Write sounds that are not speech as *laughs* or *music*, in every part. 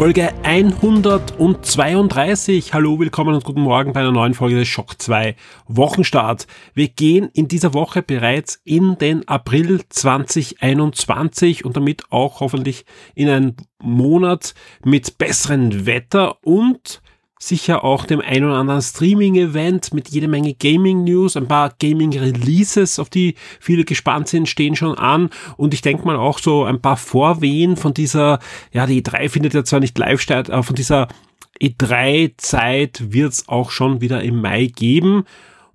Folge 132. Hallo, willkommen und guten Morgen bei einer neuen Folge des Schock 2 Wochenstart. Wir gehen in dieser Woche bereits in den April 2021 und damit auch hoffentlich in einen Monat mit besserem Wetter und sicher auch dem ein oder anderen Streaming-Event mit jede Menge Gaming-News, ein paar Gaming-Releases, auf die viele gespannt sind, stehen schon an. Und ich denke mal auch so ein paar Vorwehen von dieser, ja, die E3 findet ja zwar nicht live statt, aber von dieser E3-Zeit wird es auch schon wieder im Mai geben.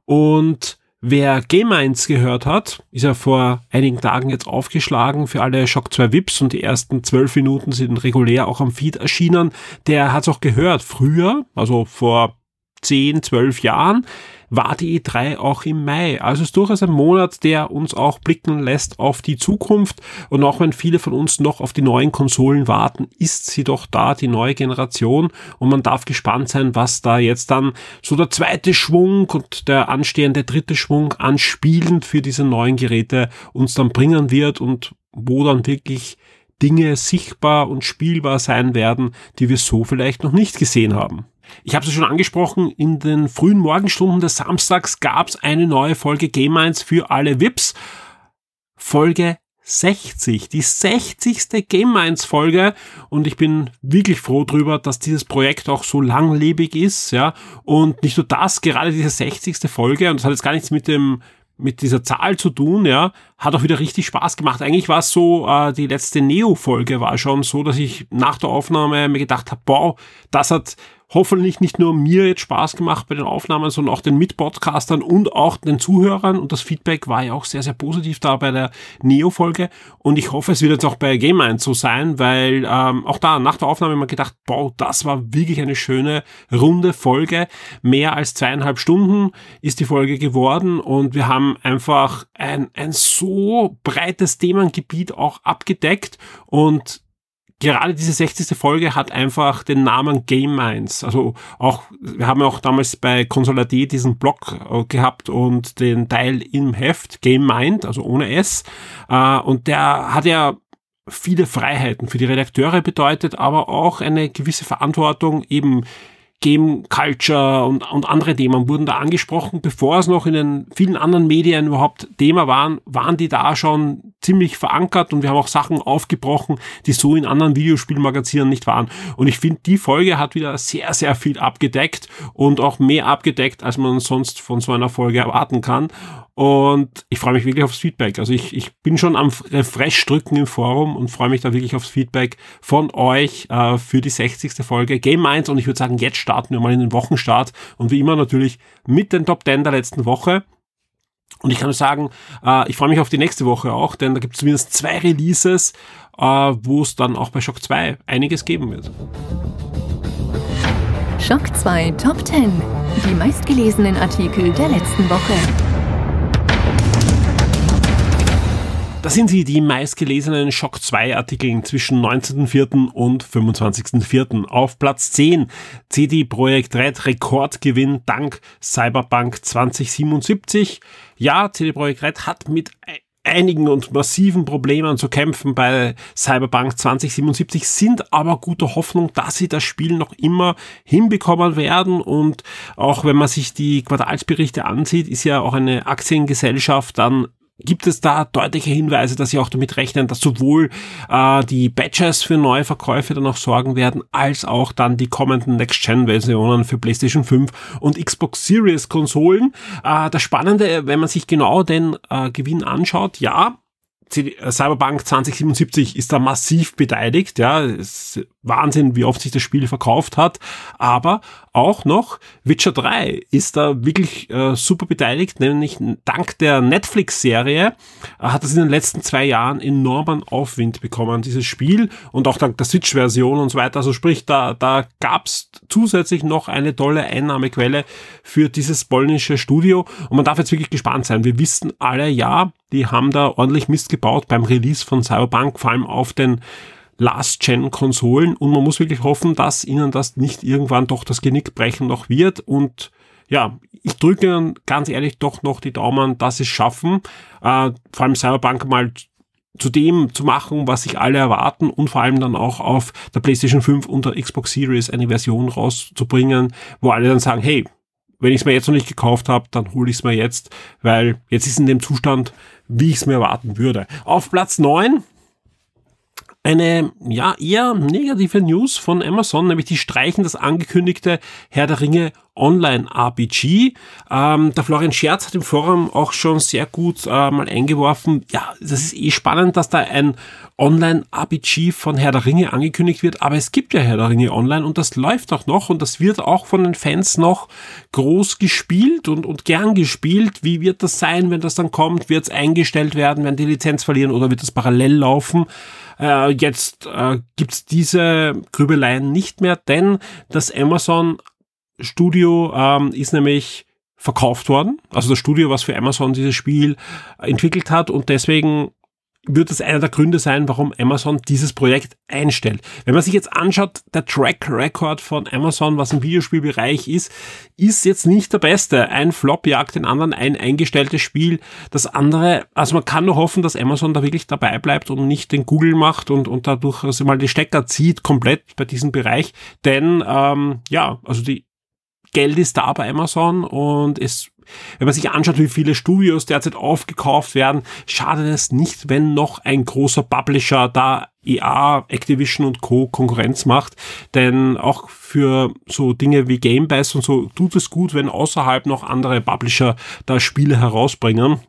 Und Wer Game 1 gehört hat, ist ja vor einigen Tagen jetzt aufgeschlagen für alle Shock 2 Vips und die ersten zwölf Minuten sind regulär auch am Feed erschienen. Der hat es auch gehört. Früher, also vor 10, 12 Jahren, war die E3 auch im Mai. Also es ist durchaus ein Monat, der uns auch blicken lässt auf die Zukunft. Und auch wenn viele von uns noch auf die neuen Konsolen warten, ist sie doch da, die neue Generation. Und man darf gespannt sein, was da jetzt dann so der zweite Schwung und der anstehende dritte Schwung anspielend für diese neuen Geräte uns dann bringen wird und wo dann wirklich Dinge sichtbar und spielbar sein werden, die wir so vielleicht noch nicht gesehen haben. Ich habe es schon angesprochen, in den frühen Morgenstunden des Samstags gab es eine neue Folge Game 1 für alle VIPs. Folge 60, die 60. Game Minds Folge und ich bin wirklich froh drüber, dass dieses Projekt auch so langlebig ist, ja, und nicht nur das, gerade diese 60. Folge und das hat jetzt gar nichts mit dem mit dieser Zahl zu tun, ja, hat auch wieder richtig Spaß gemacht. Eigentlich war es so, äh, die letzte Neo-Folge war schon so, dass ich nach der Aufnahme mir gedacht habe, wow, das hat hoffentlich nicht nur mir jetzt Spaß gemacht bei den Aufnahmen, sondern auch den Mitpodcastern und auch den Zuhörern. Und das Feedback war ja auch sehr, sehr positiv da bei der Neo-Folge. Und ich hoffe, es wird jetzt auch bei Game 1 so sein, weil ähm, auch da nach der Aufnahme immer gedacht, wow, das war wirklich eine schöne, runde Folge. Mehr als zweieinhalb Stunden ist die Folge geworden und wir haben einfach ein, ein so breites Themengebiet auch abgedeckt und gerade diese 60. Folge hat einfach den Namen Game Minds. Also auch, wir haben ja auch damals bei Consolidé diesen Blog äh, gehabt und den Teil im Heft Game Mind, also ohne S. Äh, und der hat ja viele Freiheiten für die Redakteure bedeutet, aber auch eine gewisse Verantwortung eben Game Culture und, und andere Themen wurden da angesprochen. Bevor es noch in den vielen anderen Medien überhaupt Thema waren, waren die da schon ziemlich verankert und wir haben auch Sachen aufgebrochen, die so in anderen Videospielmagazinen nicht waren. Und ich finde, die Folge hat wieder sehr, sehr viel abgedeckt und auch mehr abgedeckt, als man sonst von so einer Folge erwarten kann. Und ich freue mich wirklich aufs Feedback. Also ich, ich bin schon am Refresh drücken im Forum und freue mich da wirklich aufs Feedback von euch äh, für die 60. Folge Game 1. Und ich würde sagen, jetzt starten wir mal in den Wochenstart. Und wie immer natürlich mit den Top 10 der letzten Woche. Und ich kann nur sagen, äh, ich freue mich auf die nächste Woche auch, denn da gibt es zumindest zwei Releases, äh, wo es dann auch bei Shock 2 einiges geben wird. Shock 2 Top 10. Die meistgelesenen Artikel der letzten Woche. Das sind sie, die meistgelesenen Shock 2 Artikel zwischen 19.04. und 25.04. Auf Platz 10 CD Projekt Red Rekordgewinn dank Cyberpunk 2077. Ja, CD Projekt Red hat mit einigen und massiven Problemen zu kämpfen bei Cyberpunk 2077, sind aber gute Hoffnung, dass sie das Spiel noch immer hinbekommen werden und auch wenn man sich die Quartalsberichte ansieht, ist ja auch eine Aktiengesellschaft dann gibt es da deutliche Hinweise, dass sie auch damit rechnen, dass sowohl äh, die Badges für neue Verkäufe dann auch sorgen werden, als auch dann die kommenden Next-Gen-Versionen für PlayStation 5 und Xbox Series-Konsolen. Äh, das Spannende, wenn man sich genau den äh, Gewinn anschaut, ja, äh, Cyberpunk 2077 ist da massiv beteiligt, ja, es ist Wahnsinn, wie oft sich das Spiel verkauft hat, aber auch noch Witcher 3 ist da wirklich äh, super beteiligt, nämlich dank der Netflix-Serie äh, hat es in den letzten zwei Jahren enormen Aufwind bekommen, dieses Spiel. Und auch dank der Switch-Version und so weiter, also sprich, da, da gab's zusätzlich noch eine tolle Einnahmequelle für dieses polnische Studio. Und man darf jetzt wirklich gespannt sein. Wir wissen alle, ja, die haben da ordentlich Mist gebaut beim Release von Cyberpunk, vor allem auf den Last-Gen-Konsolen. Und man muss wirklich hoffen, dass ihnen das nicht irgendwann doch das Genick brechen noch wird. Und ja, ich drücke ihnen ganz ehrlich doch noch die Daumen, dass sie es schaffen, äh, vor allem Cyberpunk mal zu dem zu machen, was sich alle erwarten und vor allem dann auch auf der PlayStation 5 und der Xbox Series eine Version rauszubringen, wo alle dann sagen, hey, wenn ich es mir jetzt noch nicht gekauft habe, dann hole ich es mir jetzt, weil jetzt ist in dem Zustand, wie ich es mir erwarten würde. Auf Platz 9 eine ja eher negative News von Amazon, nämlich die streichen das angekündigte Herr der Ringe Online-RPG. Ähm, der Florian Scherz hat im Forum auch schon sehr gut äh, mal eingeworfen. Ja, das ist eh spannend, dass da ein Online-RPG von Herr der Ringe angekündigt wird, aber es gibt ja Herr der Ringe online und das läuft auch noch und das wird auch von den Fans noch groß gespielt und, und gern gespielt. Wie wird das sein, wenn das dann kommt? Wird es eingestellt werden, werden die Lizenz verlieren oder wird das parallel laufen? Äh, jetzt äh, gibt's diese Grübeleien nicht mehr, denn das Amazon Studio ähm, ist nämlich verkauft worden. Also das Studio, was für Amazon dieses Spiel entwickelt hat und deswegen wird es einer der Gründe sein, warum Amazon dieses Projekt einstellt. Wenn man sich jetzt anschaut, der Track Record von Amazon, was im Videospielbereich ist, ist jetzt nicht der beste. Ein Flop jagt den anderen, ein eingestelltes Spiel. Das andere, also man kann nur hoffen, dass Amazon da wirklich dabei bleibt und nicht den Google macht und, und dadurch also mal die Stecker zieht komplett bei diesem Bereich. Denn ähm, ja, also die Geld ist da bei Amazon und es wenn man sich anschaut, wie viele Studios derzeit aufgekauft werden, schadet es nicht, wenn noch ein großer Publisher da EA, Activision und Co. Konkurrenz macht. Denn auch für so Dinge wie Game Pass und so tut es gut, wenn außerhalb noch andere Publisher da Spiele herausbringen.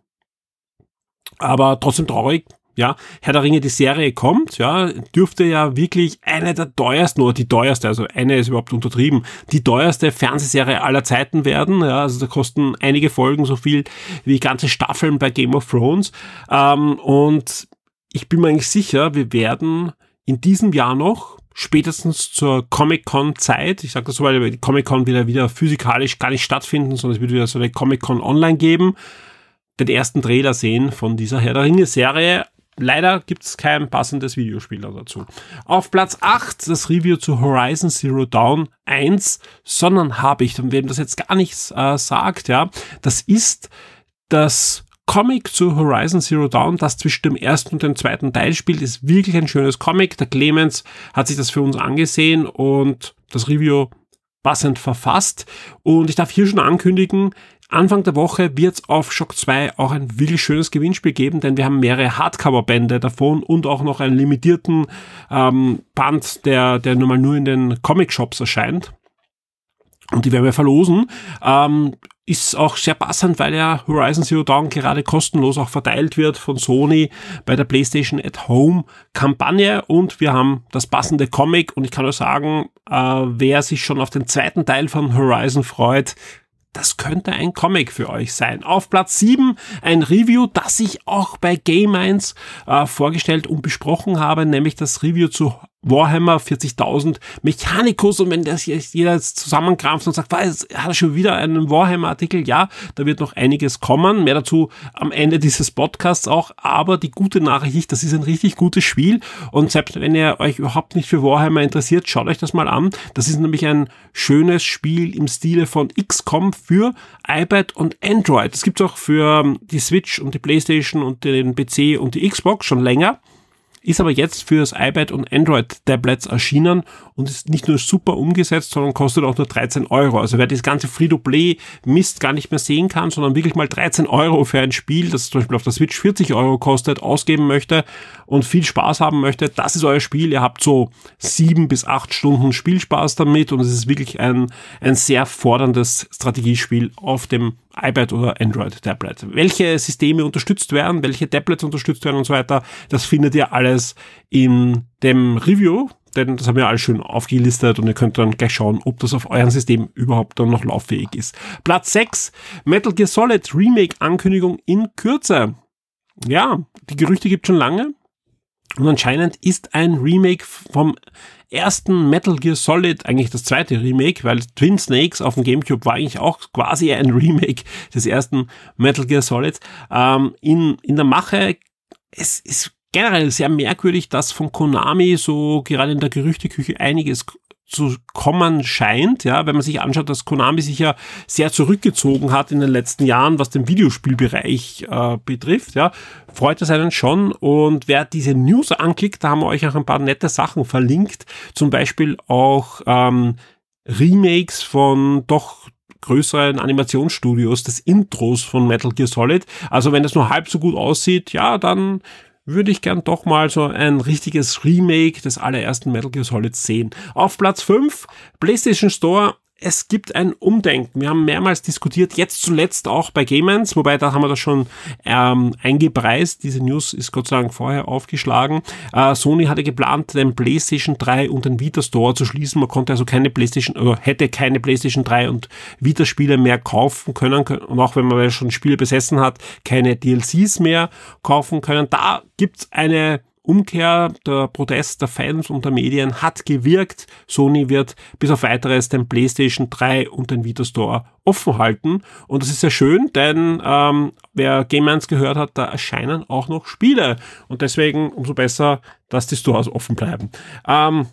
Aber trotzdem traurig, ja, Herr der Ringe, die Serie kommt, ja, dürfte ja wirklich eine der teuersten oder die teuerste, also eine ist überhaupt untertrieben, die teuerste Fernsehserie aller Zeiten werden, ja, also da kosten einige Folgen so viel wie ganze Staffeln bei Game of Thrones, ähm, und ich bin mir eigentlich sicher, wir werden in diesem Jahr noch spätestens zur Comic-Con-Zeit, ich sage das so, weil die Comic-Con wieder wieder physikalisch gar nicht stattfinden, sondern es wird wieder so eine Comic-Con online geben, den ersten Trailer sehen von dieser Herr der Ringe-Serie Leider gibt es kein passendes Videospiel dazu. Auf Platz 8 das Review zu Horizon Zero Dawn 1, sondern habe ich, und wem das jetzt gar nichts äh, sagt, ja, das ist das Comic zu Horizon Zero Dawn, das zwischen dem ersten und dem zweiten Teil spielt, ist wirklich ein schönes Comic. Der Clemens hat sich das für uns angesehen und das Review passend verfasst. Und ich darf hier schon ankündigen, Anfang der Woche wird es auf Shock 2 auch ein wirklich schönes Gewinnspiel geben, denn wir haben mehrere Hardcover-Bände davon und auch noch einen limitierten ähm, Band, der, der nun mal nur in den Comic-Shops erscheint. Und die werden wir verlosen. Ähm, ist auch sehr passend, weil ja Horizon Zero Dawn gerade kostenlos auch verteilt wird von Sony bei der PlayStation at Home Kampagne und wir haben das passende Comic und ich kann nur sagen, äh, wer sich schon auf den zweiten Teil von Horizon freut, das könnte ein Comic für euch sein. Auf Platz 7 ein Review, das ich auch bei Game 1 äh, vorgestellt und besprochen habe, nämlich das Review zu Warhammer 40.000 Mechanicus und wenn das jetzt jeder jetzt zusammenkrampft und sagt, was, hat er schon wieder einen Warhammer-Artikel? Ja, da wird noch einiges kommen. Mehr dazu am Ende dieses Podcasts auch. Aber die gute Nachricht ist, das ist ein richtig gutes Spiel und selbst wenn ihr euch überhaupt nicht für Warhammer interessiert, schaut euch das mal an. Das ist nämlich ein schönes Spiel im Stile von XCOM für iPad und Android. Das gibt es auch für die Switch und die Playstation und den PC und die Xbox schon länger ist aber jetzt für das iPad und Android-Tablets erschienen und ist nicht nur super umgesetzt, sondern kostet auch nur 13 Euro. Also wer das ganze Free-to-Play-Mist gar nicht mehr sehen kann, sondern wirklich mal 13 Euro für ein Spiel, das zum Beispiel auf der Switch 40 Euro kostet, ausgeben möchte und viel Spaß haben möchte, das ist euer Spiel. Ihr habt so sieben bis acht Stunden Spielspaß damit und es ist wirklich ein, ein sehr forderndes Strategiespiel auf dem iPad oder Android-Tablet. Welche Systeme unterstützt werden, welche Tablets unterstützt werden und so weiter, das findet ihr alles in dem Review, denn das haben wir alles schön aufgelistet und ihr könnt dann gleich schauen, ob das auf eurem System überhaupt dann noch lauffähig ist. Platz 6, Metal Gear Solid Remake Ankündigung in Kürze. Ja, die Gerüchte gibt schon lange. Und anscheinend ist ein Remake vom ersten Metal Gear Solid eigentlich das zweite Remake, weil Twin Snakes auf dem Gamecube war eigentlich auch quasi ein *laughs* Remake des ersten Metal Gear Solids. Ähm, in, in der Mache, es ist generell sehr merkwürdig, dass von Konami so gerade in der Gerüchteküche einiges zu kommen scheint, ja, wenn man sich anschaut, dass Konami sich ja sehr zurückgezogen hat in den letzten Jahren, was den Videospielbereich äh, betrifft, ja, freut es einen schon. Und wer diese News anklickt, da haben wir euch auch ein paar nette Sachen verlinkt, zum Beispiel auch ähm, Remakes von doch größeren Animationsstudios des Intros von Metal Gear Solid. Also wenn es nur halb so gut aussieht, ja, dann würde ich gern doch mal so ein richtiges Remake des allerersten Metal Gear Solid sehen. Auf Platz 5, PlayStation Store es gibt ein Umdenken. Wir haben mehrmals diskutiert, jetzt zuletzt auch bei Gamens, wobei da haben wir das schon ähm, eingepreist. Diese News ist Gott sei Dank vorher aufgeschlagen. Äh, Sony hatte geplant, den PlayStation 3 und den Vita Store zu schließen. Man konnte also keine PlayStation oder hätte keine PlayStation 3 und Vita Spiele mehr kaufen können. Und auch wenn man schon Spiele besessen hat, keine DLCs mehr kaufen können. Da gibt's eine Umkehr, der Protest der Fans und der Medien hat gewirkt. Sony wird bis auf weiteres den PlayStation 3 und den Vita Store offen halten. Und das ist sehr schön, denn ähm, wer Game 1 gehört hat, da erscheinen auch noch Spiele. Und deswegen umso besser, dass die Stores offen bleiben. Ähm,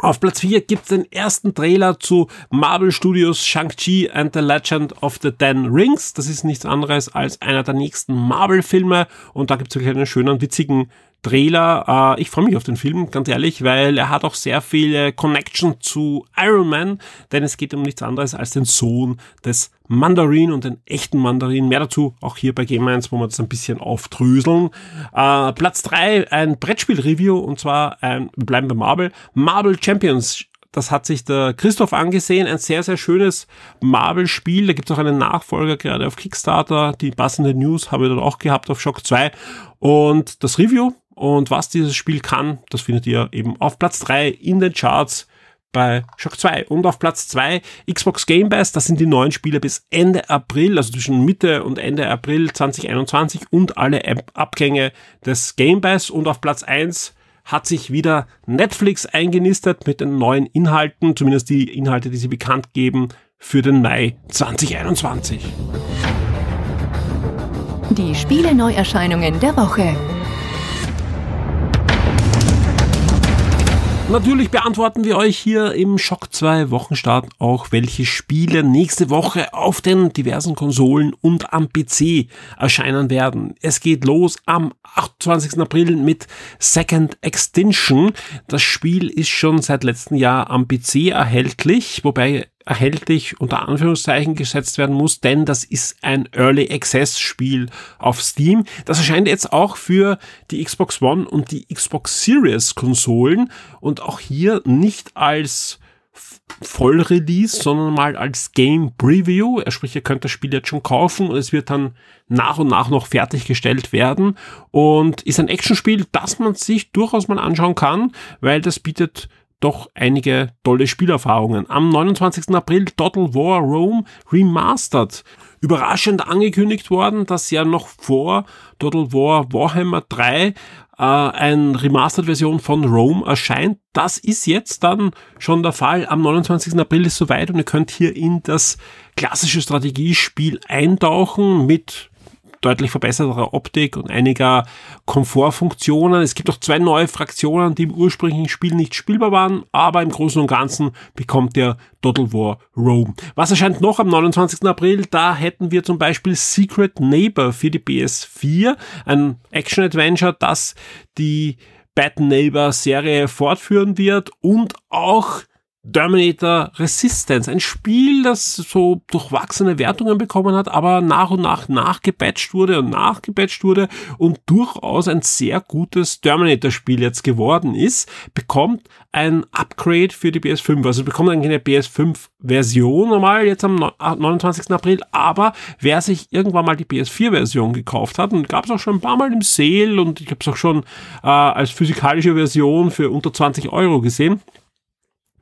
auf Platz 4 gibt's den ersten Trailer zu Marvel Studios Shang-Chi and the Legend of the Ten Rings. Das ist nichts anderes als einer der nächsten Marvel-Filme und da gibt's wirklich einen schönen, witzigen Trailer. Äh, ich freue mich auf den Film, ganz ehrlich, weil er hat auch sehr viele Connection zu Iron Man, denn es geht um nichts anderes als den Sohn des Mandarin und den echten Mandarin. Mehr dazu auch hier bei Game 1, wo wir das ein bisschen aufdröseln. Äh, Platz drei ein Brettspiel-Review und zwar ein, wir bleiben bei Marvel, Marvel Champions das hat sich der Christoph angesehen. Ein sehr, sehr schönes Marvel-Spiel. Da gibt es auch einen Nachfolger gerade auf Kickstarter. Die passende News habe ich dort auch gehabt auf Shock 2. Und das Review und was dieses Spiel kann, das findet ihr eben auf Platz 3 in den Charts bei Shock 2. Und auf Platz 2 Xbox Game Pass, das sind die neuen Spiele bis Ende April, also zwischen Mitte und Ende April 2021 und alle Abgänge des Game Pass. Und auf Platz 1 hat sich wieder Netflix eingenistet mit den neuen Inhalten, zumindest die Inhalte, die sie bekannt geben für den Mai 2021. Die Spiele Neuerscheinungen der Woche. Natürlich beantworten wir euch hier im Schock 2 Wochenstart auch, welche Spiele nächste Woche auf den diversen Konsolen und am PC erscheinen werden. Es geht los am 28. April mit Second Extinction. Das Spiel ist schon seit letztem Jahr am PC erhältlich, wobei erhältlich unter Anführungszeichen gesetzt werden muss, denn das ist ein Early Access Spiel auf Steam. Das erscheint jetzt auch für die Xbox One und die Xbox Series Konsolen und auch hier nicht als Vollrelease, sondern mal als Game Preview. Sprich, ihr könnt das Spiel jetzt schon kaufen und es wird dann nach und nach noch fertiggestellt werden und ist ein Actionspiel, das man sich durchaus mal anschauen kann, weil das bietet doch einige tolle Spielerfahrungen. Am 29. April Total War Rome Remastered. Überraschend angekündigt worden, dass ja noch vor Total War Warhammer 3 äh, eine Remastered-Version von Rome erscheint. Das ist jetzt dann schon der Fall. Am 29. April ist soweit und ihr könnt hier in das klassische Strategiespiel eintauchen mit deutlich verbesserter Optik und einiger Komfortfunktionen. Es gibt auch zwei neue Fraktionen, die im ursprünglichen Spiel nicht spielbar waren, aber im Großen und Ganzen bekommt der Total War Rome. Was erscheint noch am 29. April? Da hätten wir zum Beispiel Secret Neighbor für die PS4, ein Action-Adventure, das die Bad Neighbor Serie fortführen wird und auch Terminator Resistance, ein Spiel, das so durchwachsene Wertungen bekommen hat, aber nach und nach nachgepatcht wurde und nachgepatcht wurde und durchaus ein sehr gutes Terminator-Spiel jetzt geworden ist, bekommt ein Upgrade für die PS5. Also bekommt eigentlich eine PS5-Version normal jetzt am 29. April, aber wer sich irgendwann mal die PS4-Version gekauft hat, und gab es auch schon ein paar Mal im Sale und ich habe es auch schon äh, als physikalische Version für unter 20 Euro gesehen,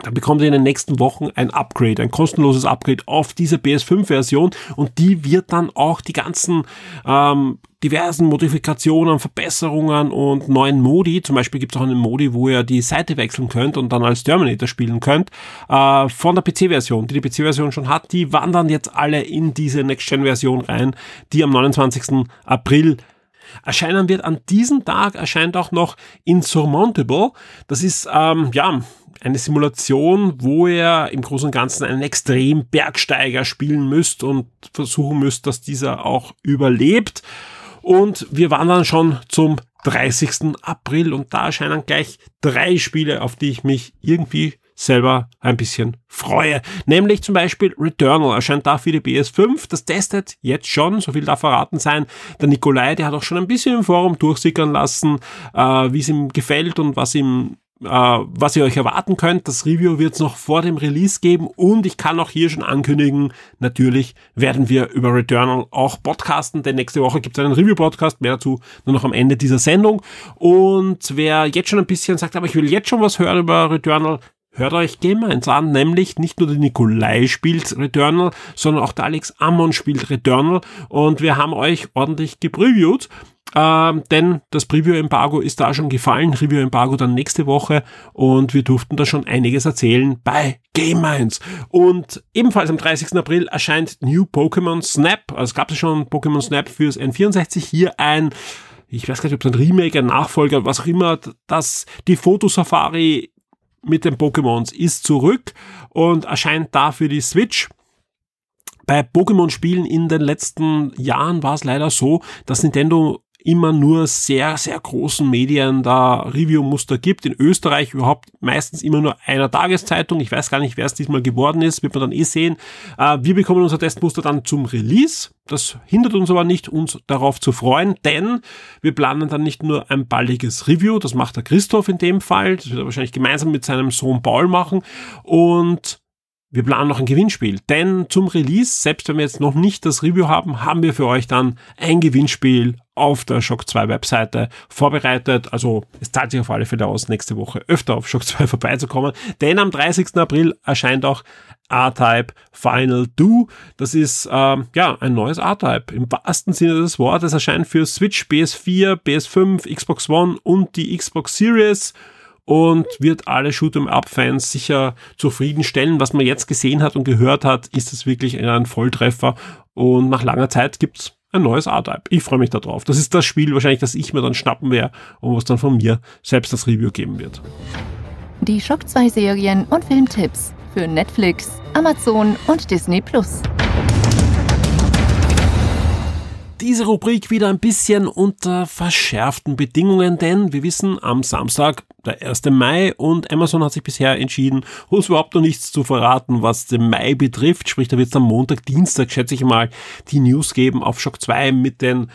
dann bekommt ihr in den nächsten Wochen ein Upgrade, ein kostenloses Upgrade auf diese PS5-Version und die wird dann auch die ganzen ähm, diversen Modifikationen, Verbesserungen und neuen Modi, zum Beispiel gibt es auch einen Modi, wo ihr die Seite wechseln könnt und dann als Terminator spielen könnt, äh, von der PC-Version, die die PC-Version schon hat, die wandern jetzt alle in diese Next-Gen-Version rein, die am 29. April erscheinen wird. An diesem Tag erscheint auch noch Insurmountable. Das ist, ähm, ja, eine Simulation, wo ihr im Großen und Ganzen einen extrem Bergsteiger spielen müsst und versuchen müsst, dass dieser auch überlebt. Und wir waren dann schon zum 30. April und da erscheinen gleich drei Spiele, auf die ich mich irgendwie selber ein bisschen freue. Nämlich zum Beispiel Returnal erscheint da für die PS5. Das testet jetzt schon, so viel darf verraten sein. Der Nikolai, der hat auch schon ein bisschen im Forum durchsickern lassen, äh, wie es ihm gefällt und was ihm äh, was ihr euch erwarten könnt. Das Review wird es noch vor dem Release geben und ich kann auch hier schon ankündigen, natürlich werden wir über Returnal auch podcasten, denn nächste Woche gibt es einen Review-Podcast, mehr dazu nur noch am Ende dieser Sendung. Und wer jetzt schon ein bisschen sagt, aber ich will jetzt schon was hören über Returnal, Hört euch Game 1 an, nämlich nicht nur der Nikolai spielt Returnal, sondern auch der Alex Ammon spielt Returnal und wir haben euch ordentlich gepreviewt ähm, denn das Preview-Embargo ist da schon gefallen, Review-Embargo dann nächste Woche und wir durften da schon einiges erzählen bei Game Minds. Und ebenfalls am 30. April erscheint New Pokémon Snap. Also es gab es schon Pokémon Snap fürs N64, hier ein ich weiß gar nicht, ob es ein Remake, ein Nachfolger, was auch immer, das die Fotosafari mit den Pokémons ist zurück und erscheint da für die Switch. Bei Pokémon-Spielen in den letzten Jahren war es leider so, dass Nintendo immer nur sehr, sehr großen Medien da Review-Muster gibt. In Österreich überhaupt meistens immer nur einer Tageszeitung. Ich weiß gar nicht, wer es diesmal geworden ist, wird man dann eh sehen. Äh, wir bekommen unser Testmuster dann zum Release. Das hindert uns aber nicht, uns darauf zu freuen, denn wir planen dann nicht nur ein baldiges Review, das macht der Christoph in dem Fall, das wird er wahrscheinlich gemeinsam mit seinem Sohn Paul machen und wir planen noch ein Gewinnspiel, denn zum Release, selbst wenn wir jetzt noch nicht das Review haben, haben wir für euch dann ein Gewinnspiel auf der Shock 2 Webseite vorbereitet. Also es zahlt sich auf alle Fälle aus, nächste Woche öfter auf Shock 2 *laughs* vorbeizukommen, denn am 30. April erscheint auch R-Type Final Do. Das ist ähm, ja ein neues R-Type im wahrsten Sinne des Wortes. erscheint für Switch, PS4, PS5, Xbox One und die Xbox Series und wird alle Shoot'em-Up-Fans sicher zufriedenstellen. Was man jetzt gesehen hat und gehört hat, ist es wirklich ein Volltreffer und nach langer Zeit gibt's ein neues R-Type. Ich freue mich darauf. Das ist das Spiel wahrscheinlich, das ich mir dann schnappen werde und was dann von mir selbst das Review geben wird. Die Shock 2 Serien und Filmtipps für Netflix, Amazon und Disney Plus diese Rubrik wieder ein bisschen unter verschärften Bedingungen, denn wir wissen am Samstag, der 1. Mai und Amazon hat sich bisher entschieden, uns überhaupt noch nichts zu verraten, was den Mai betrifft. Sprich, da wird es am Montag, Dienstag, schätze ich mal, die News geben auf Shock 2 mit den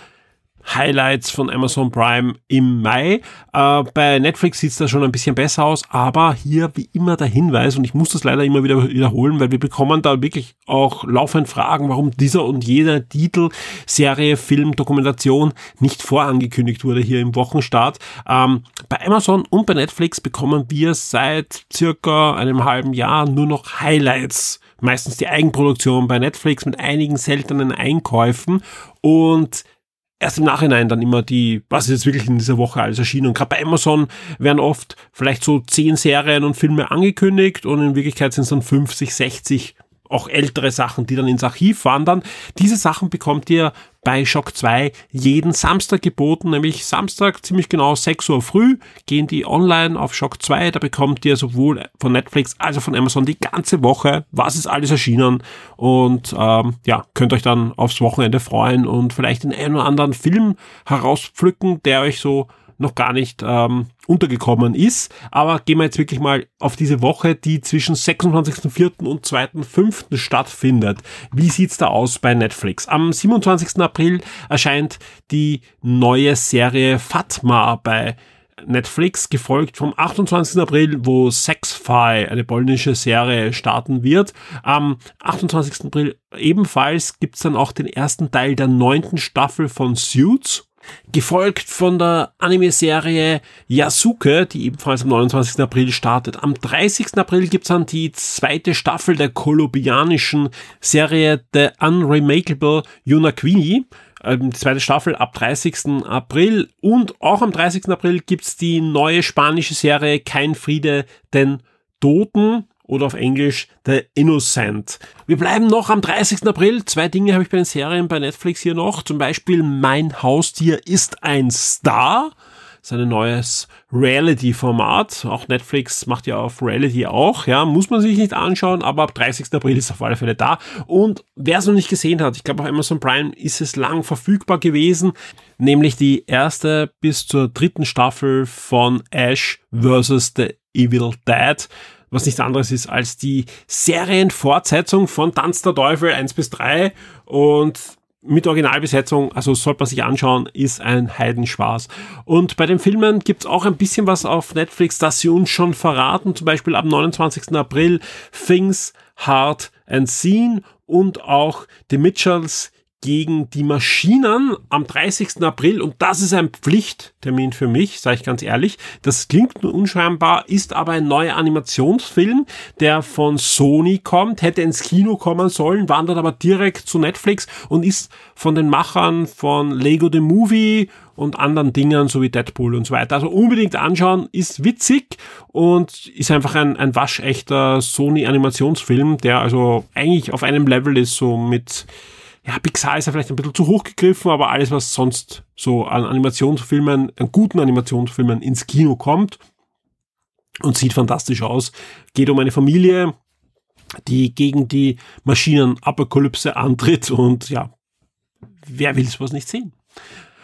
Highlights von Amazon Prime im Mai. Äh, bei Netflix sieht es da schon ein bisschen besser aus, aber hier wie immer der Hinweis, und ich muss das leider immer wieder wiederholen, weil wir bekommen da wirklich auch laufend Fragen, warum dieser und jeder Titel, Serie, Film, Dokumentation nicht vorangekündigt wurde hier im Wochenstart. Ähm, bei Amazon und bei Netflix bekommen wir seit circa einem halben Jahr nur noch Highlights meistens die Eigenproduktion bei Netflix mit einigen seltenen Einkäufen und erst im Nachhinein dann immer die, was ist jetzt wirklich in dieser Woche alles erschienen. Und gerade bei Amazon werden oft vielleicht so zehn Serien und Filme angekündigt und in Wirklichkeit sind es dann 50, 60 auch ältere Sachen, die dann ins Archiv wandern. Diese Sachen bekommt ihr bei Shock 2 jeden Samstag geboten, nämlich Samstag ziemlich genau 6 Uhr früh gehen die online auf Shock 2. Da bekommt ihr sowohl von Netflix als auch von Amazon die ganze Woche, was ist alles erschienen und ähm, ja, könnt euch dann aufs Wochenende freuen und vielleicht den einen oder anderen Film herauspflücken, der euch so noch gar nicht ähm, untergekommen ist. Aber gehen wir jetzt wirklich mal auf diese Woche, die zwischen 26.04. und 2.05. stattfindet. Wie sieht's da aus bei Netflix? Am 27. April erscheint die neue Serie Fatma bei Netflix, gefolgt vom 28. April, wo Sexfy, eine polnische Serie, starten wird. Am 28. April ebenfalls gibt's dann auch den ersten Teil der neunten Staffel von Suits. Gefolgt von der Anime-Serie Yasuke, die ebenfalls am 29. April startet. Am 30. April gibt's dann die zweite Staffel der kolumbianischen Serie The Unremakable Yunakini. Ähm, die zweite Staffel ab 30. April und auch am 30. April gibt's die neue spanische Serie Kein Friede den Toten oder auf Englisch The Innocent. Wir bleiben noch am 30. April. Zwei Dinge habe ich bei den Serien bei Netflix hier noch. Zum Beispiel Mein Haustier ist ein Star sein neues Reality-Format. Auch Netflix macht ja auf Reality auch, ja, muss man sich nicht anschauen, aber ab 30. April ist auf alle Fälle da. Und wer es noch nicht gesehen hat, ich glaube auf Amazon Prime ist es lang verfügbar gewesen, nämlich die erste bis zur dritten Staffel von Ash vs. The Evil Dead was nichts anderes ist als die Serienfortsetzung von Tanz der Teufel 1 bis 3 und mit Originalbesetzung, also sollte man sich anschauen, ist ein Heidenspaß. Und bei den Filmen gibt's auch ein bisschen was auf Netflix, das sie uns schon verraten. Zum Beispiel am 29. April Things Hard and Seen und auch The Mitchells gegen die Maschinen am 30. April und das ist ein Pflichttermin für mich, sage ich ganz ehrlich. Das klingt nur unscheinbar, ist aber ein neuer Animationsfilm, der von Sony kommt, hätte ins Kino kommen sollen, wandert aber direkt zu Netflix und ist von den Machern von Lego the Movie und anderen Dingen, so wie Deadpool und so weiter. Also unbedingt anschauen, ist witzig und ist einfach ein, ein waschechter Sony-Animationsfilm, der also eigentlich auf einem Level ist, so mit ja, Pixar ist ja vielleicht ein bisschen zu hoch gegriffen, aber alles, was sonst so an Animationsfilmen, an guten Animationsfilmen ins Kino kommt und sieht fantastisch aus, geht um eine Familie, die gegen die Maschinenapokalypse antritt und ja, wer will sowas nicht sehen?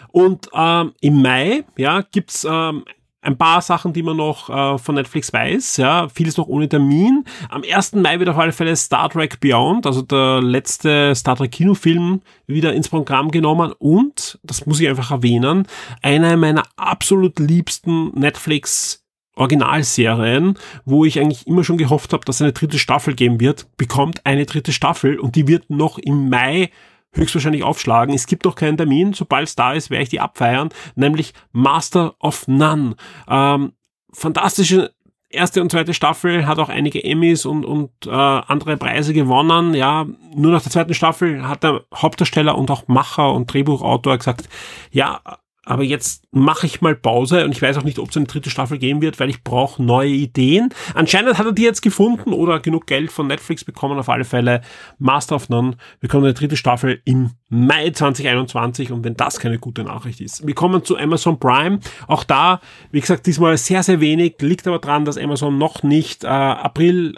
Und ähm, im Mai ja, gibt's ähm, ein paar Sachen, die man noch äh, von Netflix weiß, ja, vieles noch ohne Termin. Am 1. Mai wird auf alle Fälle Star Trek Beyond, also der letzte Star Trek Kinofilm, wieder ins Programm genommen und, das muss ich einfach erwähnen, eine meiner absolut liebsten Netflix Originalserien, wo ich eigentlich immer schon gehofft habe, dass eine dritte Staffel geben wird, bekommt eine dritte Staffel und die wird noch im Mai höchstwahrscheinlich aufschlagen. Es gibt noch keinen Termin. Sobald es da ist, werde ich die abfeiern, nämlich Master of None. Ähm, fantastische erste und zweite Staffel hat auch einige Emmys und, und äh, andere Preise gewonnen. Ja, nur nach der zweiten Staffel hat der Hauptdarsteller und auch Macher und Drehbuchautor gesagt, ja, aber jetzt mache ich mal Pause und ich weiß auch nicht, ob es eine dritte Staffel geben wird, weil ich brauche neue Ideen. Anscheinend hat er die jetzt gefunden oder genug Geld von Netflix bekommen. Auf alle Fälle Master of None bekommt eine dritte Staffel im Mai 2021 und wenn das keine gute Nachricht ist. Wir kommen zu Amazon Prime. Auch da, wie gesagt, diesmal sehr, sehr wenig. Liegt aber dran, dass Amazon noch nicht äh, April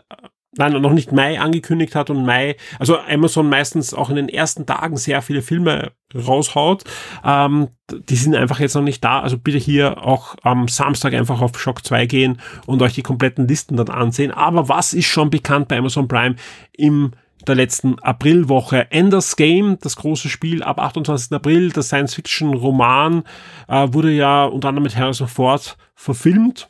nein, noch nicht Mai angekündigt hat und Mai, also Amazon meistens auch in den ersten Tagen sehr viele Filme raushaut. Ähm, die sind einfach jetzt noch nicht da. Also bitte hier auch am Samstag einfach auf Shock 2 gehen und euch die kompletten Listen dann ansehen. Aber was ist schon bekannt bei Amazon Prime im der letzten Aprilwoche. Enders Game, das große Spiel ab 28. April, der Science-Fiction-Roman, äh, wurde ja unter anderem mit Harrison Ford verfilmt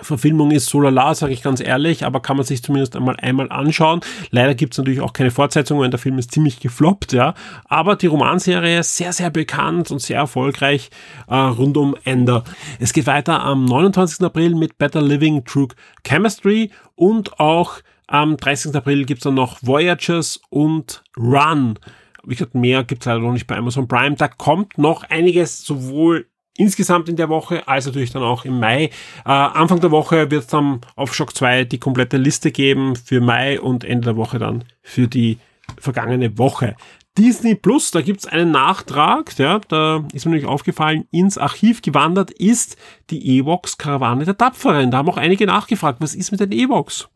Verfilmung ist so lala, sage ich ganz ehrlich, aber kann man sich zumindest einmal einmal anschauen. Leider gibt es natürlich auch keine Fortsetzung, weil der Film ist ziemlich gefloppt, ja. Aber die Romanserie sehr, sehr bekannt und sehr erfolgreich äh, rund um Ender. Es geht weiter am 29. April mit Better Living True Chemistry und auch am 30. April gibt's dann noch Voyagers und Run. Wie gesagt, mehr gibt's leider noch nicht bei Amazon Prime. Da kommt noch einiges sowohl insgesamt in der Woche, als natürlich dann auch im Mai. Äh, Anfang der Woche wird es dann auf Shock 2 die komplette Liste geben für Mai und Ende der Woche dann für die vergangene Woche. Disney Plus, da gibt's einen Nachtrag, ja, da ist mir nämlich aufgefallen, ins Archiv gewandert ist die Evox Karawane der Tapferen. Da haben auch einige nachgefragt, was ist mit den Evox?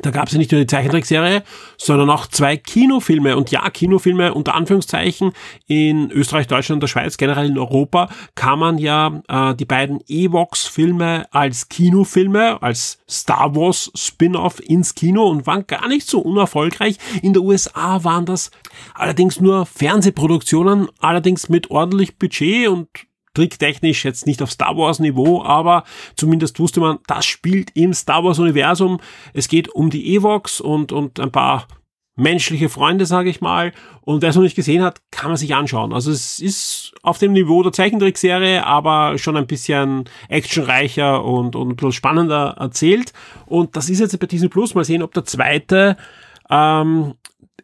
Da gab es ja nicht nur die Zeichentrickserie, sondern auch zwei Kinofilme. Und ja, Kinofilme unter Anführungszeichen in Österreich, Deutschland und der Schweiz, generell in Europa, kann man ja äh, die beiden Evox-Filme als Kinofilme, als Star Wars Spin-off ins Kino und waren gar nicht so unerfolgreich. In der USA waren das allerdings nur Fernsehproduktionen, allerdings mit ordentlich Budget und tricktechnisch jetzt nicht auf Star Wars Niveau, aber zumindest wusste man, das spielt im Star Wars Universum. Es geht um die Evox und, und ein paar menschliche Freunde, sage ich mal. Und wer es noch nicht gesehen hat, kann man sich anschauen. Also es ist auf dem Niveau der Zeichentrickserie, aber schon ein bisschen actionreicher und, und ein bisschen spannender erzählt. Und das ist jetzt bei Disney Plus. Mal sehen, ob der zweite ähm,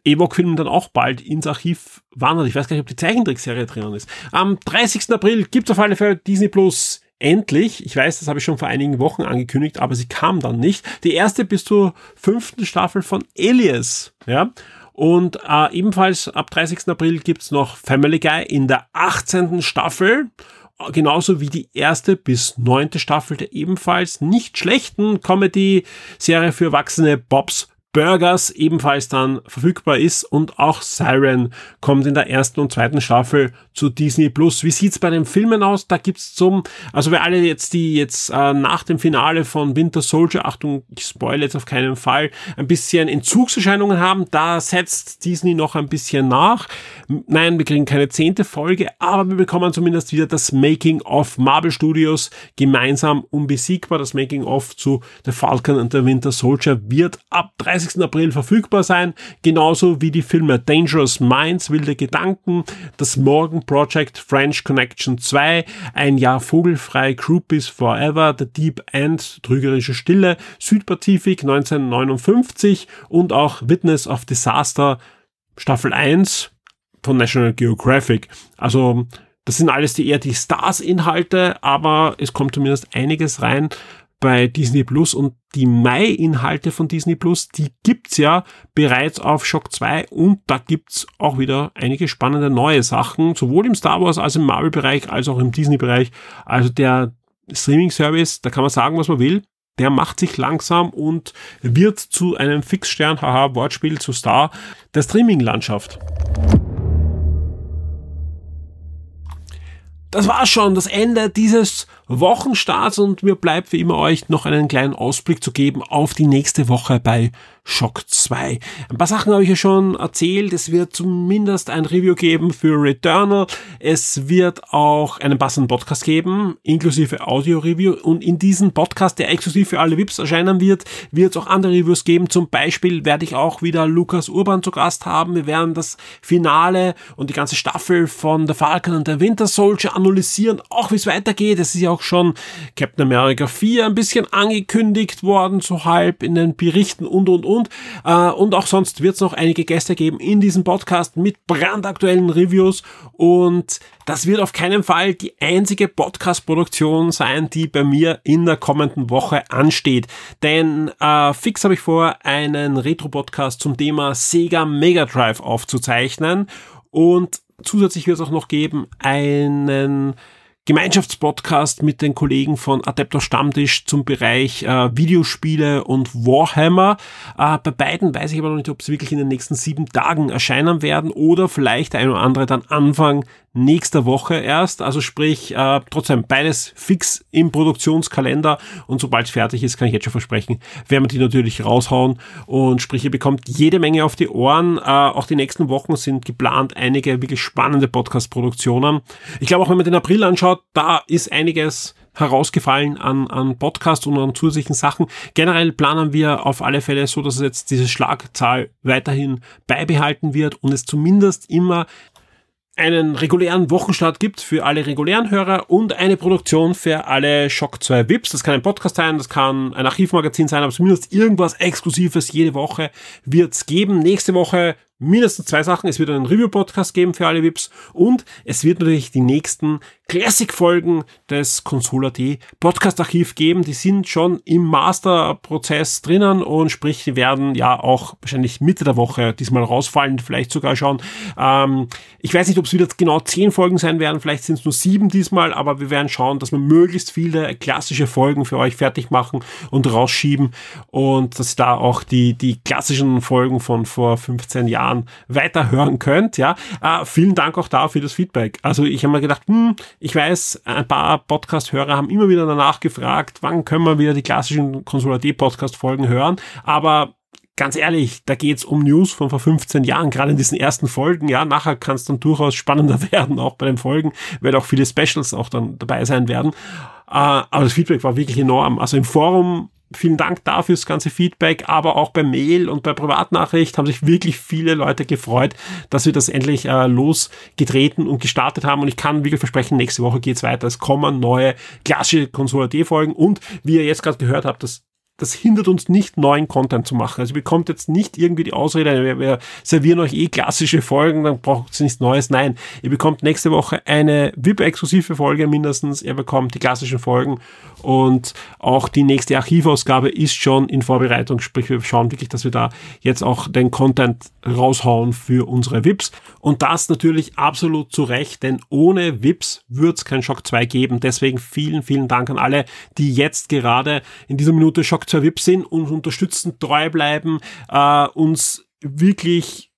Ewok-Film dann auch bald ins Archiv wandert. Ich weiß gar nicht, ob die Zeichentrickserie drinnen ist. Am 30. April gibt's auf alle Fälle Disney Plus endlich, ich weiß, das habe ich schon vor einigen Wochen angekündigt, aber sie kam dann nicht. Die erste bis zur fünften Staffel von Alias, ja. Und äh, ebenfalls ab 30. April gibt's noch Family Guy in der 18. Staffel genauso wie die erste bis neunte Staffel der ebenfalls nicht schlechten Comedy-Serie für Erwachsene Bobs Burgers ebenfalls dann verfügbar ist und auch Siren kommt in der ersten und zweiten Staffel zu Disney Plus. Wie sieht's bei den Filmen aus? Da gibt's zum, also wer alle jetzt, die jetzt äh, nach dem Finale von Winter Soldier, Achtung, ich spoil jetzt auf keinen Fall, ein bisschen Entzugserscheinungen haben, da setzt Disney noch ein bisschen nach. Nein, wir kriegen keine zehnte Folge, aber wir bekommen zumindest wieder das Making of Marvel Studios gemeinsam unbesiegbar. Das Making of zu The Falcon and the Winter Soldier wird ab 30 30. April verfügbar sein, genauso wie die Filme Dangerous Minds, Wilde Gedanken, Das Morgan Project, French Connection 2, Ein Jahr Vogelfrei, Groupies Forever, The Deep End, Trügerische Stille, Südpazifik 1959 und auch Witness of Disaster Staffel 1 von National Geographic. Also das sind alles die eher die Stars-Inhalte, aber es kommt zumindest einiges rein, bei Disney Plus und die Mai-Inhalte von Disney Plus, die gibt's ja bereits auf Shock 2 und da gibt's auch wieder einige spannende neue Sachen, sowohl im Star Wars als im Marvel-Bereich als auch im Disney-Bereich. Also der Streaming-Service, da kann man sagen, was man will. Der macht sich langsam und wird zu einem Fixstern, haha, Wortspiel zu Star der Streaming-Landschaft. Das war's schon, das Ende dieses Wochenstarts und mir bleibt wie immer euch noch einen kleinen Ausblick zu geben auf die nächste Woche bei Shock 2. Ein paar Sachen habe ich ja schon erzählt. Es wird zumindest ein Review geben für Returnal. Es wird auch einen passenden Podcast geben, inklusive Audio-Review. Und in diesem Podcast, der exklusiv für alle VIPs erscheinen wird, wird es auch andere Reviews geben. Zum Beispiel werde ich auch wieder Lukas Urban zu Gast haben. Wir werden das Finale und die ganze Staffel von The Falcon und der Winter Soldier analysieren, auch wie es weitergeht. Es ist ja auch schon Captain America 4 ein bisschen angekündigt worden, so halb in den Berichten und und und und. Äh, und auch sonst wird es noch einige Gäste geben in diesem Podcast mit brandaktuellen Reviews. Und das wird auf keinen Fall die einzige Podcast-Produktion sein, die bei mir in der kommenden Woche ansteht. Denn äh, fix habe ich vor, einen Retro-Podcast zum Thema Sega Mega Drive aufzuzeichnen. Und zusätzlich wird es auch noch geben einen Gemeinschaftspodcast mit den Kollegen von Adeptor Stammtisch zum Bereich äh, Videospiele und Warhammer. Äh, bei beiden weiß ich aber noch nicht, ob sie wirklich in den nächsten sieben Tagen erscheinen werden oder vielleicht ein oder andere dann Anfang nächster Woche erst. Also sprich, äh, trotzdem beides fix im Produktionskalender und sobald es fertig ist, kann ich jetzt schon versprechen, werden wir die natürlich raushauen und sprich, ihr bekommt jede Menge auf die Ohren. Äh, auch die nächsten Wochen sind geplant einige wirklich spannende Podcast-Produktionen. Ich glaube auch, wenn man den April anschaut, da ist einiges herausgefallen an, an Podcast und an zusätzlichen Sachen. Generell planen wir auf alle Fälle so, dass es jetzt diese Schlagzahl weiterhin beibehalten wird und es zumindest immer einen regulären Wochenstart gibt für alle regulären Hörer und eine Produktion für alle Shock 2 VIPs. Das kann ein Podcast sein, das kann ein Archivmagazin sein, aber zumindest irgendwas Exklusives jede Woche wird's geben. Nächste Woche mindestens zwei Sachen. Es wird einen Review-Podcast geben für alle VIPs und es wird natürlich die nächsten Classic-Folgen des Console.at Podcast-Archiv geben. Die sind schon im Master-Prozess drinnen und sprich, die werden ja auch wahrscheinlich Mitte der Woche diesmal rausfallen, vielleicht sogar schon. Ähm, ich weiß nicht, ob es wieder genau zehn Folgen sein werden, vielleicht sind es nur sieben diesmal, aber wir werden schauen, dass wir möglichst viele klassische Folgen für euch fertig machen und rausschieben und dass da auch die, die klassischen Folgen von vor 15 Jahren weiterhören könnt. Ja, äh, vielen Dank auch da für das Feedback. Also ich habe mir gedacht, hm, ich weiß, ein paar Podcast-Hörer haben immer wieder danach gefragt, wann können wir wieder die klassischen Konsulat-Podcast-Folgen hören, aber ganz ehrlich, da geht's um News von vor 15 Jahren, gerade in diesen ersten Folgen. Ja, nachher kann es dann durchaus spannender *laughs* werden, auch bei den Folgen, weil auch viele Specials auch dann dabei sein werden. Äh, aber das Feedback war wirklich enorm. Also im Forum vielen Dank dafür das ganze Feedback, aber auch bei Mail und bei Privatnachricht haben sich wirklich viele Leute gefreut, dass wir das endlich äh, losgetreten und gestartet haben und ich kann wirklich versprechen, nächste Woche geht's weiter. Es kommen neue klassische Konsole-D-Folgen und wie ihr jetzt gerade gehört habt, das das hindert uns nicht, neuen Content zu machen. Also ihr bekommt jetzt nicht irgendwie die Ausrede, wir, wir servieren euch eh klassische Folgen, dann braucht ihr nichts Neues. Nein, ihr bekommt nächste Woche eine VIP-exklusive Folge mindestens. Ihr bekommt die klassischen Folgen und auch die nächste Archivausgabe ist schon in Vorbereitung. Sprich, wir schauen wirklich, dass wir da jetzt auch den Content raushauen für unsere VIPs. Und das natürlich absolut zu Recht, denn ohne VIPs wird es kein Shock 2 geben. Deswegen vielen, vielen Dank an alle, die jetzt gerade in dieser Minute Shock 2 VIPs sind, uns unterstützen, treu bleiben, äh, uns wirklich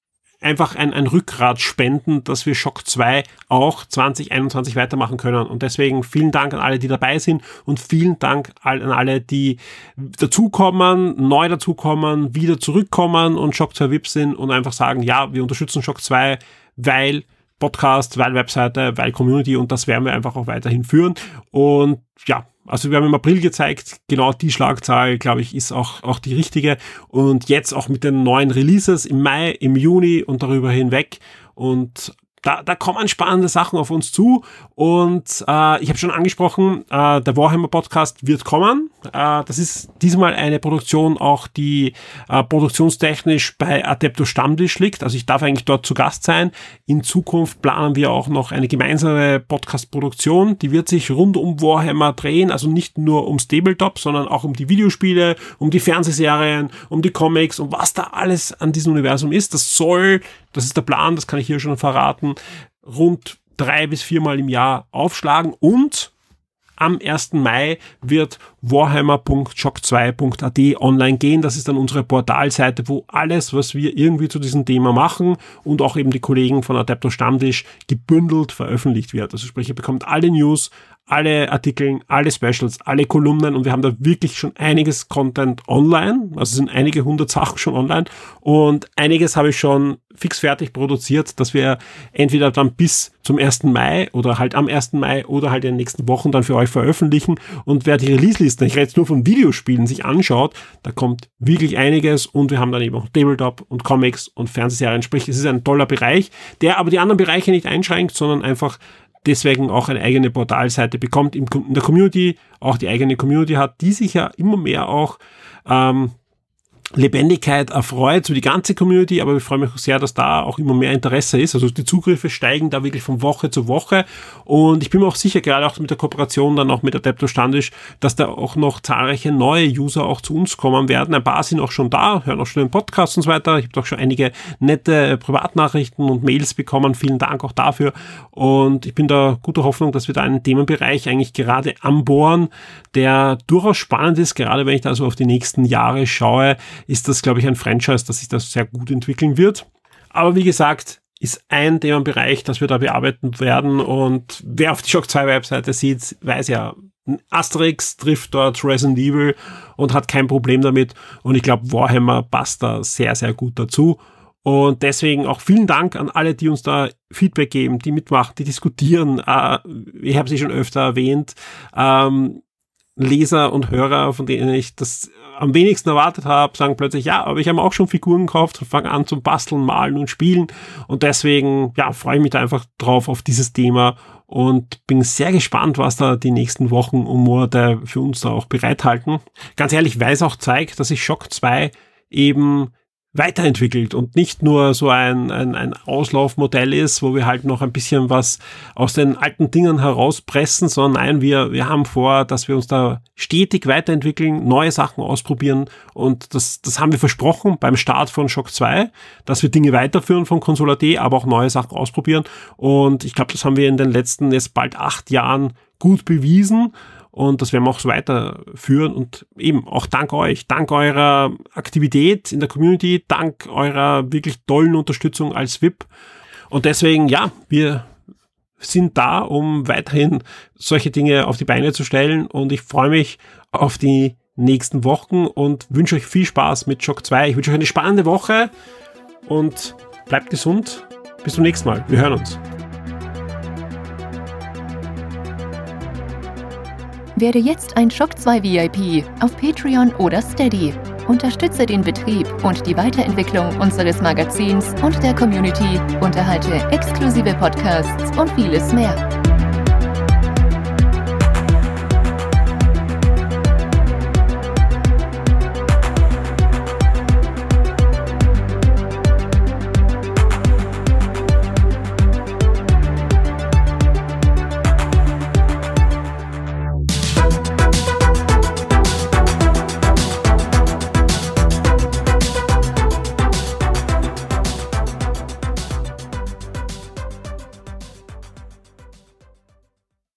einfach ein, ein Rückgrat spenden, dass wir Shock 2 auch 2021 weitermachen können. Und deswegen vielen Dank an alle, die dabei sind und vielen Dank an alle, die dazukommen, neu dazukommen, wieder zurückkommen und Shock 2 VIP sind und einfach sagen, ja, wir unterstützen Shock 2, weil Podcast, weil Webseite, weil Community und das werden wir einfach auch weiterhin führen. Und ja, also wir haben im April gezeigt, genau die Schlagzahl, glaube ich, ist auch, auch die richtige. Und jetzt auch mit den neuen Releases im Mai, im Juni und darüber hinweg. Und da, da kommen spannende Sachen auf uns zu und äh, ich habe schon angesprochen, äh, der Warhammer Podcast wird kommen. Äh, das ist diesmal eine Produktion, auch die äh, produktionstechnisch bei Adepto Stammtisch liegt. Also ich darf eigentlich dort zu Gast sein. In Zukunft planen wir auch noch eine gemeinsame Podcast-Produktion. Die wird sich rund um Warhammer drehen, also nicht nur ums Tabletop, sondern auch um die Videospiele, um die Fernsehserien, um die Comics, um was da alles an diesem Universum ist. Das soll das ist der Plan, das kann ich hier schon verraten, rund drei bis viermal im Jahr aufschlagen und am 1. Mai wird warhammer.shock2.at online gehen. Das ist dann unsere Portalseite, wo alles, was wir irgendwie zu diesem Thema machen und auch eben die Kollegen von Adepto Stammtisch gebündelt veröffentlicht wird. Also sprich, ihr bekommt alle News, alle Artikel, alle Specials, alle Kolumnen und wir haben da wirklich schon einiges Content online. Also sind einige hundert Sachen schon online und einiges habe ich schon fix fertig produziert, dass wir entweder dann bis zum 1. Mai oder halt am 1. Mai oder halt in den nächsten Wochen dann für euch veröffentlichen. Und wer die Release-Liste, ich rede jetzt nur von Videospielen, sich anschaut, da kommt wirklich einiges und wir haben dann eben auch Tabletop und Comics und Fernsehserien. Sprich, es ist ein toller Bereich, der aber die anderen Bereiche nicht einschränkt, sondern einfach deswegen auch eine eigene Portalseite bekommt in der Community, auch die eigene Community hat, die sich ja immer mehr auch ähm, Lebendigkeit erfreut, so die ganze Community, aber ich freue mich sehr, dass da auch immer mehr Interesse ist. Also die Zugriffe steigen da wirklich von Woche zu Woche und ich bin mir auch sicher, gerade auch mit der Kooperation dann auch mit Adepto Standisch, dass da auch noch zahlreiche neue User auch zu uns kommen werden. Ein paar sind auch schon da, hören auch schon den Podcast und so weiter. Ich habe doch schon einige nette Privatnachrichten und Mails bekommen. Vielen Dank auch dafür und ich bin da guter Hoffnung, dass wir da einen Themenbereich eigentlich gerade anbohren, der durchaus spannend ist, gerade wenn ich da so auf die nächsten Jahre schaue ist das, glaube ich, ein Franchise, das sich das sehr gut entwickeln wird. Aber wie gesagt, ist ein Themenbereich, das wir da bearbeiten werden. Und wer auf die Shock 2 Webseite sieht, weiß ja, Asterix trifft dort Resident Evil und hat kein Problem damit. Und ich glaube, Warhammer passt da sehr, sehr gut dazu. Und deswegen auch vielen Dank an alle, die uns da Feedback geben, die mitmachen, die diskutieren. Äh, ich habe sie schon öfter erwähnt. Ähm, Leser und Hörer, von denen ich das am wenigsten erwartet habe, sagen plötzlich, ja, aber ich habe auch schon Figuren gekauft und fange an zu basteln, malen und spielen. Und deswegen, ja, freue ich mich da einfach drauf auf dieses Thema und bin sehr gespannt, was da die nächsten Wochen und Monate für uns da auch bereithalten. Ganz ehrlich, weil es auch zeigt, dass sich Shock 2 eben weiterentwickelt und nicht nur so ein, ein, ein Auslaufmodell ist, wo wir halt noch ein bisschen was aus den alten Dingen herauspressen, sondern nein, wir, wir haben vor, dass wir uns da stetig weiterentwickeln, neue Sachen ausprobieren und das, das haben wir versprochen beim Start von Shock 2, dass wir Dinge weiterführen von Consola D, aber auch neue Sachen ausprobieren. Und ich glaube, das haben wir in den letzten jetzt bald acht Jahren gut bewiesen und das werden wir auch so weiterführen und eben auch dank euch, dank eurer Aktivität in der Community, dank eurer wirklich tollen Unterstützung als VIP. Und deswegen, ja, wir sind da, um weiterhin solche Dinge auf die Beine zu stellen und ich freue mich auf die nächsten Wochen und wünsche euch viel Spaß mit Shock 2. Ich wünsche euch eine spannende Woche und bleibt gesund. Bis zum nächsten Mal. Wir hören uns. Werde jetzt ein Shock 2 VIP auf Patreon oder Steady. Unterstütze den Betrieb und die Weiterentwicklung unseres Magazins und der Community, unterhalte exklusive Podcasts und vieles mehr.